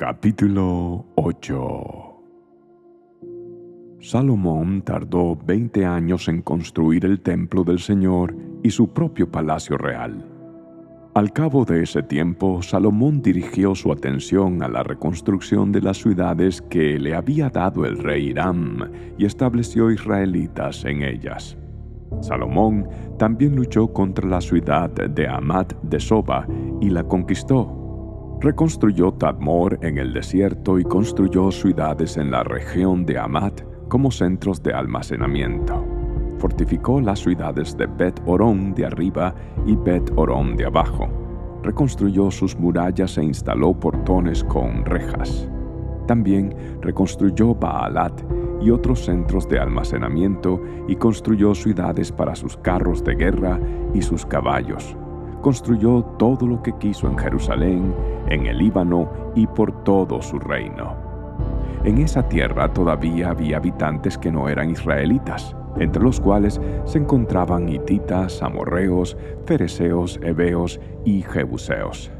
Capítulo 8 Salomón tardó 20 años en construir el templo del Señor y su propio palacio real. Al cabo de ese tiempo, Salomón dirigió su atención a la reconstrucción de las ciudades que le había dado el rey Hiram y estableció israelitas en ellas. Salomón también luchó contra la ciudad de Amat de Soba y la conquistó Reconstruyó Tadmor en el desierto y construyó ciudades en la región de Amat como centros de almacenamiento. Fortificó las ciudades de Bet Orón de arriba y Bet Orón de abajo. Reconstruyó sus murallas e instaló portones con rejas. También reconstruyó Baalat y otros centros de almacenamiento y construyó ciudades para sus carros de guerra y sus caballos construyó todo lo que quiso en Jerusalén, en el Líbano y por todo su reino. En esa tierra todavía había habitantes que no eran israelitas, entre los cuales se encontraban hititas, amorreos, fereceos, heveos y jebuseos.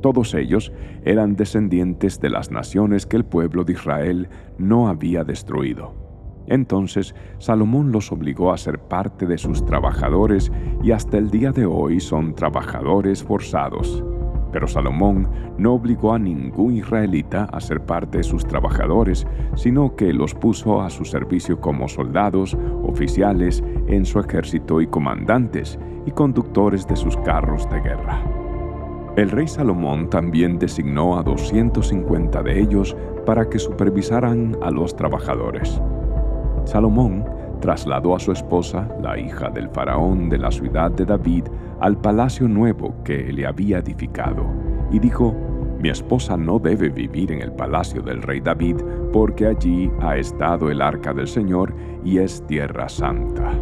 Todos ellos eran descendientes de las naciones que el pueblo de Israel no había destruido. Entonces Salomón los obligó a ser parte de sus trabajadores y hasta el día de hoy son trabajadores forzados. Pero Salomón no obligó a ningún israelita a ser parte de sus trabajadores, sino que los puso a su servicio como soldados, oficiales en su ejército y comandantes y conductores de sus carros de guerra. El rey Salomón también designó a 250 de ellos para que supervisaran a los trabajadores. Salomón trasladó a su esposa, la hija del faraón de la ciudad de David, al palacio nuevo que le había edificado, y dijo, Mi esposa no debe vivir en el palacio del rey David, porque allí ha estado el arca del Señor y es tierra santa.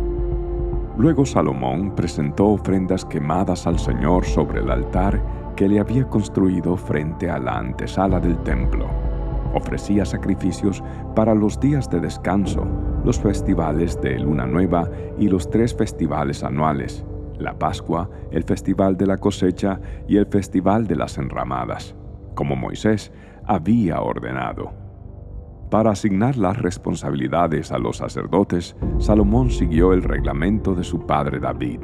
Luego Salomón presentó ofrendas quemadas al Señor sobre el altar que le había construido frente a la antesala del templo Ofrecía sacrificios para los días de descanso, los festivales de Luna Nueva y los tres festivales anuales, la Pascua, el Festival de la Cosecha y el Festival de las Enramadas, como Moisés había ordenado. Para asignar las responsabilidades a los sacerdotes, Salomón siguió el reglamento de su padre David.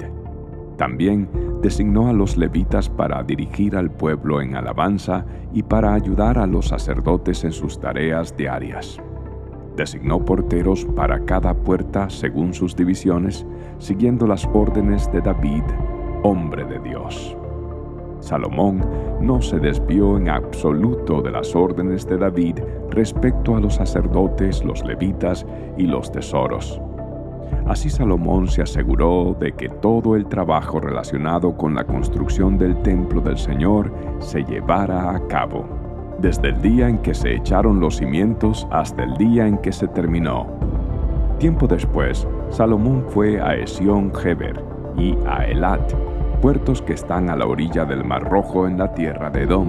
También designó a los levitas para dirigir al pueblo en alabanza y para ayudar a los sacerdotes en sus tareas diarias. Designó porteros para cada puerta según sus divisiones, siguiendo las órdenes de David, hombre de Dios. Salomón no se desvió en absoluto de las órdenes de David respecto a los sacerdotes, los levitas y los tesoros Así Salomón se aseguró de que todo el trabajo relacionado con la construcción del templo del Señor se llevara a cabo, desde el día en que se echaron los cimientos hasta el día en que se terminó. Tiempo después, Salomón fue a Esión Geber y a Elat, puertos que están a la orilla del Mar Rojo en la tierra de Edom.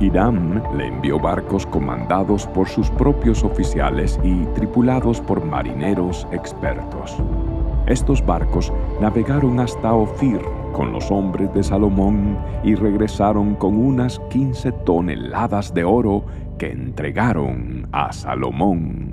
Hiram le envió barcos comandados por sus propios oficiales y tripulados por marineros expertos. Estos barcos navegaron hasta Ofir con los hombres de Salomón y regresaron con unas 15 toneladas de oro que entregaron a Salomón.